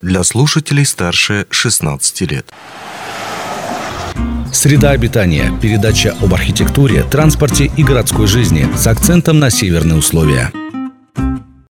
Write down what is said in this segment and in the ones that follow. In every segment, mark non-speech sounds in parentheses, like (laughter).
для слушателей старше 16 лет. Среда обитания. Передача об архитектуре, транспорте и городской жизни с акцентом на северные условия.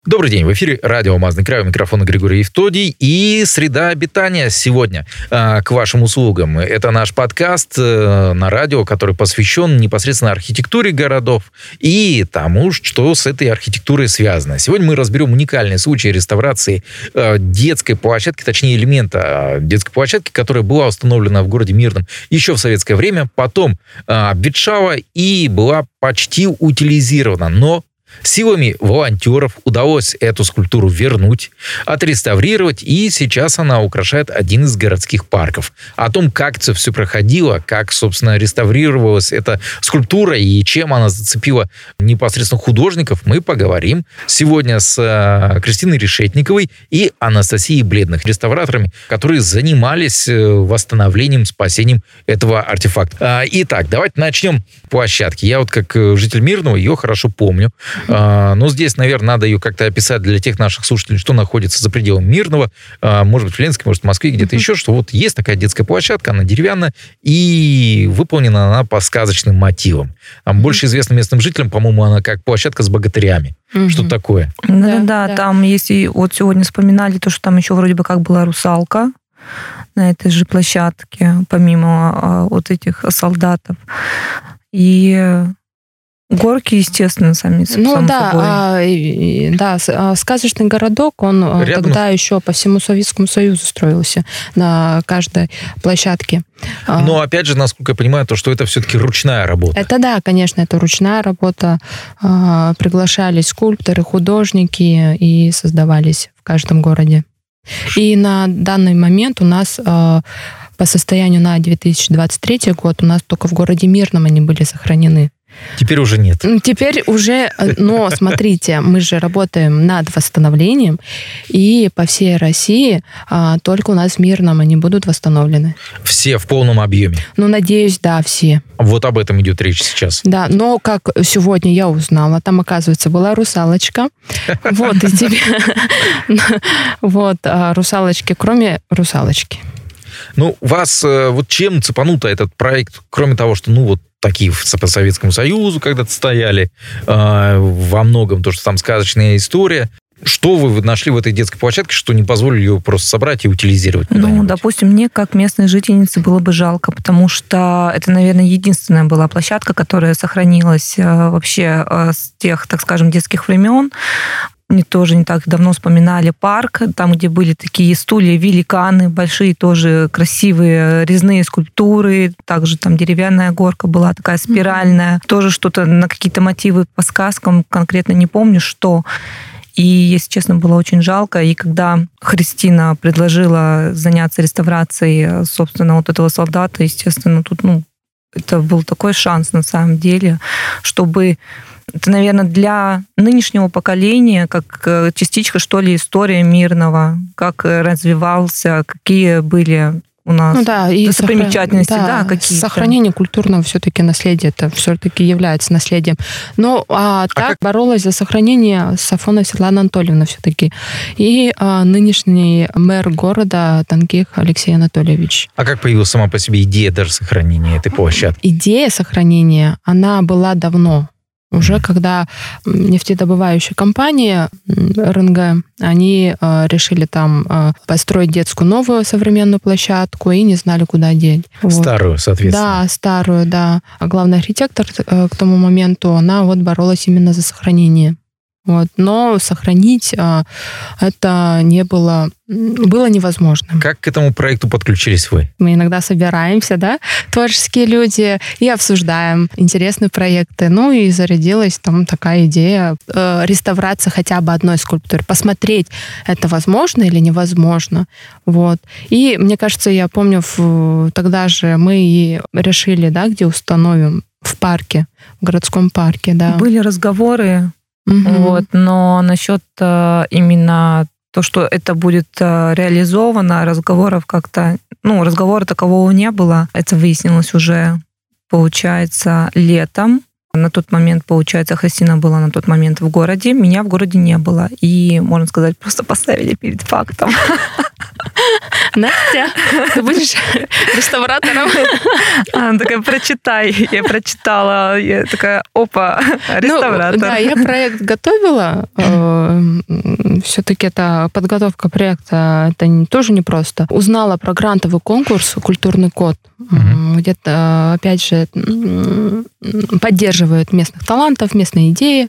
Добрый день, в эфире радио «Алмазный край», у микрофона Григорий Евтодий и «Среда обитания» сегодня э, к вашим услугам. Это наш подкаст э, на радио, который посвящен непосредственно архитектуре городов и тому, что с этой архитектурой связано. Сегодня мы разберем уникальный случай реставрации э, детской площадки, точнее элемента детской площадки, которая была установлена в городе Мирном еще в советское время, потом э, обветшала и была почти утилизирована, но Силами волонтеров удалось эту скульптуру вернуть, отреставрировать, и сейчас она украшает один из городских парков. О том, как это все проходило, как, собственно, реставрировалась эта скульптура и чем она зацепила непосредственно художников, мы поговорим сегодня с э, Кристиной Решетниковой и Анастасией Бледных, реставраторами, которые занимались э, восстановлением, спасением этого артефакта. А, итак, давайте начнем площадки. Я вот как э, житель Мирного ее хорошо помню. А, но здесь, наверное, надо ее как-то описать для тех наших слушателей, что находится за пределами Мирного, а, может быть, в Ленске, может, в Москве, где-то еще, что вот есть такая детская площадка, она деревянная, и выполнена она по сказочным мотивам. Больше известна местным жителям, по-моему, она как площадка с богатырями. Угу. Что такое? Да, да, да, там есть, и вот сегодня вспоминали то, что там еще вроде бы как была русалка, на этой же площадке, помимо а, вот этих солдатов. И Горки, естественно, сами Ну да, а, и, да, а, сказочный городок, он а, Рядом. тогда еще по всему Советскому Союзу строился на каждой площадке. А, Но опять же, насколько я понимаю, то, что это все-таки ручная работа. Это да, конечно, это ручная работа. Приглашались скульпторы, художники и создавались в каждом городе. И на данный момент у нас по состоянию на 2023 год у нас только в городе Мирном они были сохранены. Теперь уже нет. Теперь уже, э, но (laughs) смотрите, мы же работаем над восстановлением, и по всей России а, только у нас в Мирном они будут восстановлены. Все в полном объеме? Ну, надеюсь, да, все. Вот об этом идет речь сейчас. Да, но как сегодня я узнала, там, оказывается, была русалочка. (laughs) Вот, и тебе... (laughs) Вот, а, русалочки, кроме русалочки. Ну, вас э, вот чем цепануто этот проект, кроме того, что, ну, вот такие по Советскому Союзу когда-то стояли, э, во многом то, что там сказочная история. Что вы нашли в этой детской площадке, что не позволили ее просто собрать и утилизировать? Ну, допустим, мне как местной жительнице было бы жалко, потому что это, наверное, единственная была площадка, которая сохранилась э, вообще э, с тех, так скажем, детских времен не тоже не так давно вспоминали парк, там, где были такие стулья, великаны, большие тоже красивые резные скульптуры, также там деревянная горка была такая спиральная, mm-hmm. тоже что-то на какие-то мотивы по сказкам, конкретно не помню, что. И, если честно, было очень жалко. И когда Христина предложила заняться реставрацией, собственно, вот этого солдата, естественно, тут, ну, это был такой шанс на самом деле, чтобы это, наверное, для нынешнего поколения как э, частичка, что ли, истории мирного, как э, развивался, какие были у нас ну, да, и достопримечательности, да, да какие Сохранение культурного все-таки наследия, это все-таки является наследием. Но а, а так как... боролась за сохранение Сафона Светлана Анатольевна все-таки. И а, нынешний мэр города Танких Алексей Анатольевич. А как появилась сама по себе идея даже сохранения этой площадки? Идея сохранения, она была давно уже когда нефтедобывающие компании РНГ, они э, решили там э, построить детскую новую современную площадку и не знали, куда деть. Старую, вот. соответственно. Да, старую, да. А главный архитектор э, к тому моменту, она вот боролась именно за сохранение вот. Но сохранить а, это не было, было невозможно. Как к этому проекту подключились вы? Мы иногда собираемся, да, творческие люди, и обсуждаем интересные проекты. Ну и зарядилась там такая идея э, реставрация хотя бы одной скульптуры, посмотреть, это возможно или невозможно. Вот. И мне кажется, я помню, в, тогда же мы и решили, да, где установим в парке, в городском парке, да. Были разговоры Угу. Вот, но насчет э, именно то, что это будет э, реализовано, разговоров как-то, ну, разговора такового не было. Это выяснилось уже, получается, летом. На тот момент, получается, Христина была на тот момент в городе, меня в городе не было. И, можно сказать, просто (laughs) поставили перед фактом. Настя, ты будешь реставратором? Она такая, прочитай. Я прочитала. Я такая, опа, реставратор. Ну, да, я проект готовила. Все-таки это подготовка проекта, это не, тоже непросто. Узнала про грантовый конкурс «Культурный код». Угу. Где-то, опять же, поддерживают местных талантов, местные идеи.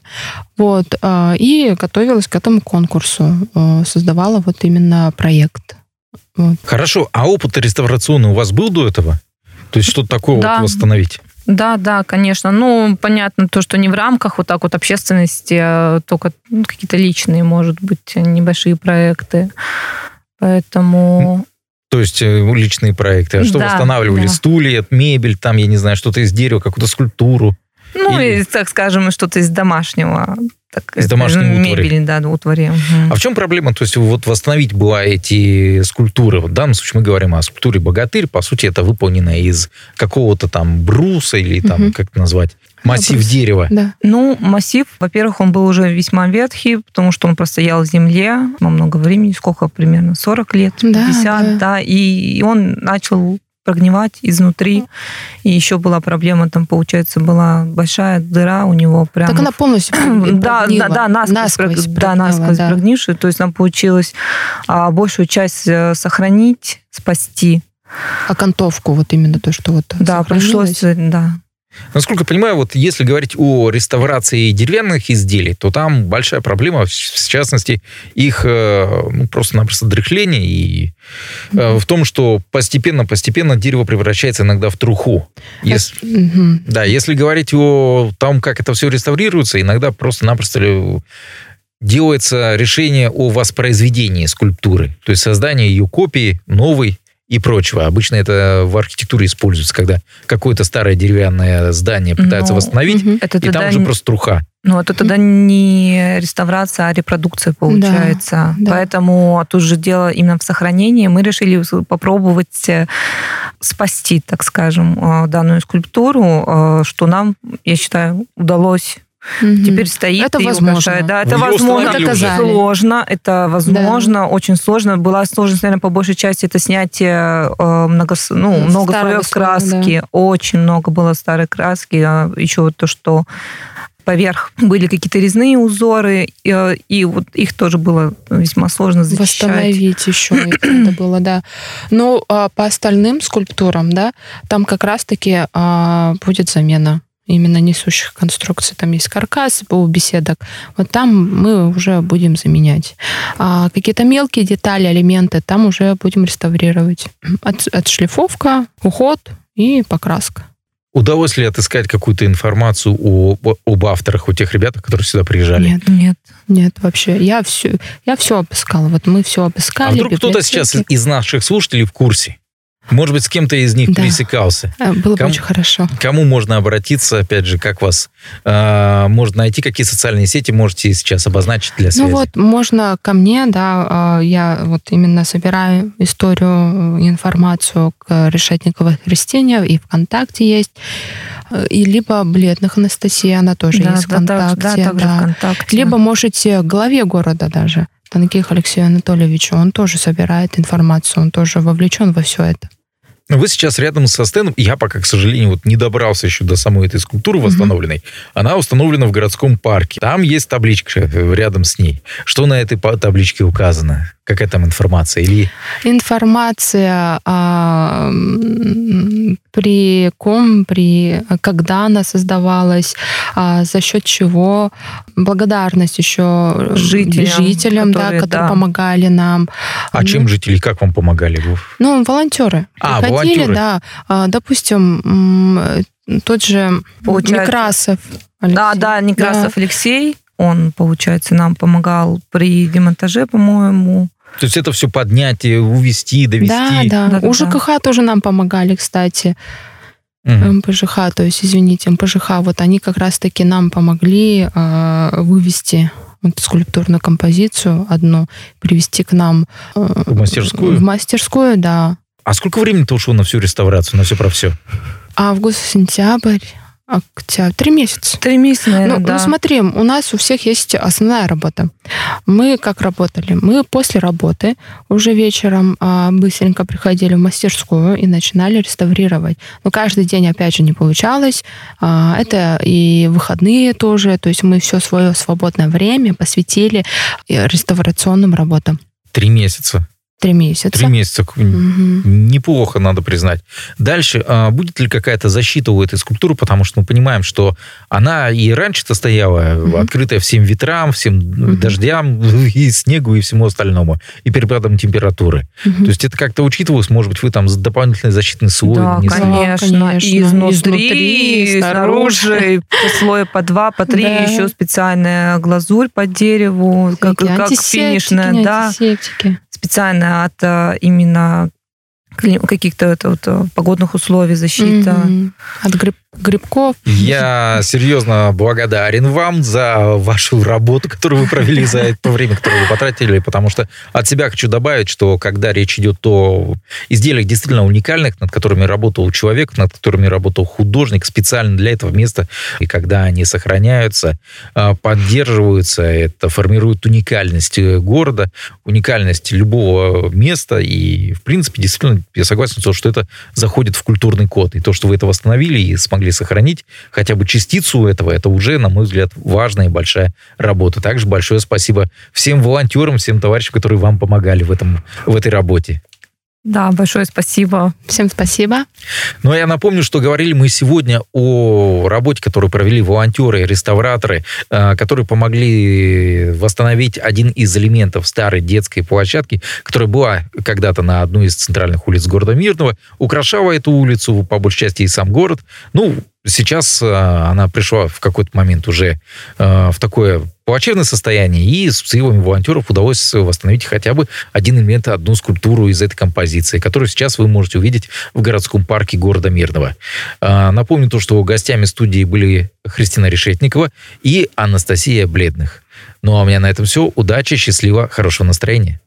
Вот. И готовилась к этому конкурсу. Создавала вот именно проект. Вот. Хорошо, а опыт реставрационный у вас был до этого? То есть что-то такое да. вот восстановить? Да, да, конечно. Ну, понятно, то, что не в рамках вот так вот общественности, а только ну, какие-то личные, может быть, небольшие проекты. Поэтому... То есть э, личные проекты. А что да, восстанавливали? Да. Стулья, мебель, там, я не знаю, что-то из дерева, какую-то скульптуру? Ну, Или... и, так скажем, что-то из домашнего так, из домашней мебели, утвари. да, утвари. Угу. А в чем проблема? То есть вот восстановить была эти скульптуры. Вот в данном случае мы говорим о скульптуре «Богатырь». По сути, это выполнено из какого-то там бруса или там, угу. как это назвать, массив Брус. дерева. Да. Ну, массив, во-первых, он был уже весьма ветхий, потому что он простоял в земле много времени, сколько примерно, 40 лет, 50, да, да. да и он начал прогнивать изнутри. И еще была проблема, там, получается, была большая дыра у него прямо. Так она полностью (clears throat) Да, да, да, насквозь, насквозь, да, насквозь да. прогнившую. То есть нам получилось а, большую часть э, сохранить, спасти. Окантовку, вот именно то, что вот Да, пришлось, э, да. Насколько я понимаю, вот если говорить о реставрации деревянных изделий, то там большая проблема, в частности, их э, ну, просто-напросто дряхление и mm-hmm. в том, что постепенно-постепенно дерево превращается иногда в труху. Если, mm-hmm. Да, если говорить о том, как это все реставрируется, иногда просто-напросто делается решение о воспроизведении скульптуры, то есть создание ее копии новой, и прочего. Обычно это в архитектуре используется, когда какое-то старое деревянное здание пытаются ну, восстановить, угу. это и там уже просто труха. Ну, это тогда не реставрация, а репродукция получается. Да, да. Поэтому тут же дело именно в сохранении. Мы решили попробовать э, спасти, так скажем, э, данную скульптуру, э, что нам, я считаю, удалось Угу. Теперь стоит это и возможно. Да, это Вы возможно. Это сложно. Это возможно, да. очень сложно. Была сложность, наверное, по большей части это снятие э, много, ну, много слоев краски. Да. Очень много было старой краски. А еще вот то, что поверх были какие-то резные узоры, и, э, и вот их тоже было весьма сложно защищать. Восстановить еще это (clears throat) было, да. Но а, по остальным скульптурам, да, там как раз-таки а, будет замена именно несущих конструкций. Там есть каркас у беседок. Вот там мы уже будем заменять. А какие-то мелкие детали, элементы там уже будем реставрировать. От, отшлифовка, уход и покраска. Удалось ли отыскать какую-то информацию о, об авторах, у тех ребят, которые сюда приезжали? Нет, нет, нет, вообще. Я все, я все обыскала. Вот мы все обыскали. А вдруг кто-то сейчас из наших слушателей в курсе? Может быть, с кем-то из них да. пересекался. А, было бы очень хорошо. Кому можно обратиться, опять же, как вас э, можно найти, какие социальные сети можете сейчас обозначить для ну связи? Ну вот, можно ко мне, да, э, я вот именно собираю историю, э, информацию к Решетниковой Христине, и ВКонтакте есть, э, и либо Бледных Анастасия, она тоже да, есть да, ВКонтакте. Да, также да. ВКонтакте. Либо можете к главе города даже, Танких Алексею Анатольевичу, он тоже собирает информацию, он тоже вовлечен во все это. Вы сейчас рядом со стендом. Я пока, к сожалению, вот не добрался еще до самой этой скульптуры восстановленной. Mm-hmm. Она установлена в городском парке. Там есть табличка рядом с ней. Что на этой табличке указано? Какая там информация? Или... Информация а, при ком, при когда она создавалась, а, за счет чего, благодарность еще жителям, жителям которые, да, которые да. помогали нам. А ну, чем жители, как вам помогали? Ну, волонтеры. А, приходили, волонтеры. да. А, допустим, тот же Получается. Некрасов. Алексей. Да, да, Некрасов да. Алексей он, получается, нам помогал при демонтаже, по-моему. То есть это все поднять, увести, довести? Да, да. да У ЖКХ да. тоже нам помогали, кстати. Угу. МПЖХ, то есть, извините, МПЖХ, вот они как раз-таки нам помогли э, вывести вот скульптурную композицию одну, привести к нам... Э, в мастерскую? В мастерскую, да. А сколько времени-то ушло на всю реставрацию, на все про все? Август, сентябрь, Октябрь. Три месяца. Три месяца, наверное, ну, да. ну, смотри, у нас у всех есть основная работа. Мы как работали? Мы после работы уже вечером а, быстренько приходили в мастерскую и начинали реставрировать. Но каждый день, опять же, не получалось. А, это и выходные тоже. То есть мы все свое свободное время посвятили э, реставрационным работам. Три месяца. Три месяца. Три месяца. Мгм. Неплохо, надо признать. Дальше, а, будет ли какая-то защита у этой скульптуры, потому что мы понимаем, что она и раньше-то стояла Мгм. открытая всем ветрам, всем Мгм. дождям, (laughs) и снегу, и всему остальному, и перепадам температуры. Мгм. То есть это как-то учитывалось, может быть, вы там дополнительный защитный слой Да, нанесли? конечно. конечно. И изнутри, Изнутри, и снаружи, и по слоя по два, по три, Да. еще специальная глазурь под дереву, как, как финишная, не да, антисептики. Специально от э, именно каких-то вот, э, погодных условий защита. Мгм. От гриб- грибков. Я серьезно благодарен вам за вашу работу, которую вы провели за это время, которое вы потратили, потому что от себя хочу добавить, что когда речь идет о изделиях действительно уникальных, над которыми работал человек, над которыми работал художник специально для этого места, и когда они сохраняются, а, поддерживаются, это формирует уникальность э, города, уникальность любого места, и, в принципе, действительно, я согласен, что это заходит в культурный код, и то, что вы это восстановили и смогли сохранить хотя бы частицу этого, это уже, на мой взгляд, важная и большая работа. Также большое спасибо всем волонтерам, всем товарищам, которые вам помогали в, этом, в этой работе. Да, большое спасибо. Всем спасибо. Ну, а я напомню, что говорили мы сегодня о работе, которую провели волонтеры, реставраторы, э, которые помогли восстановить один из элементов старой детской площадки, которая была когда-то на одной из центральных улиц города Мирного, украшала эту улицу, по большей части, и сам город. Ну, сейчас э, она пришла в какой-то момент уже э, в такое плачевное состояние, и с силами волонтеров удалось восстановить хотя бы один элемент, одну скульптуру из этой композиции, которую сейчас вы можете увидеть в городском парке города Мирного. Напомню то, что гостями студии были Христина Решетникова и Анастасия Бледных. Ну а у меня на этом все. Удачи, счастливо, хорошего настроения.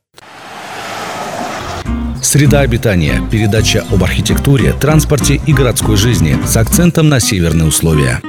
Среда обитания. Передача об архитектуре, транспорте и городской жизни с акцентом на северные условия.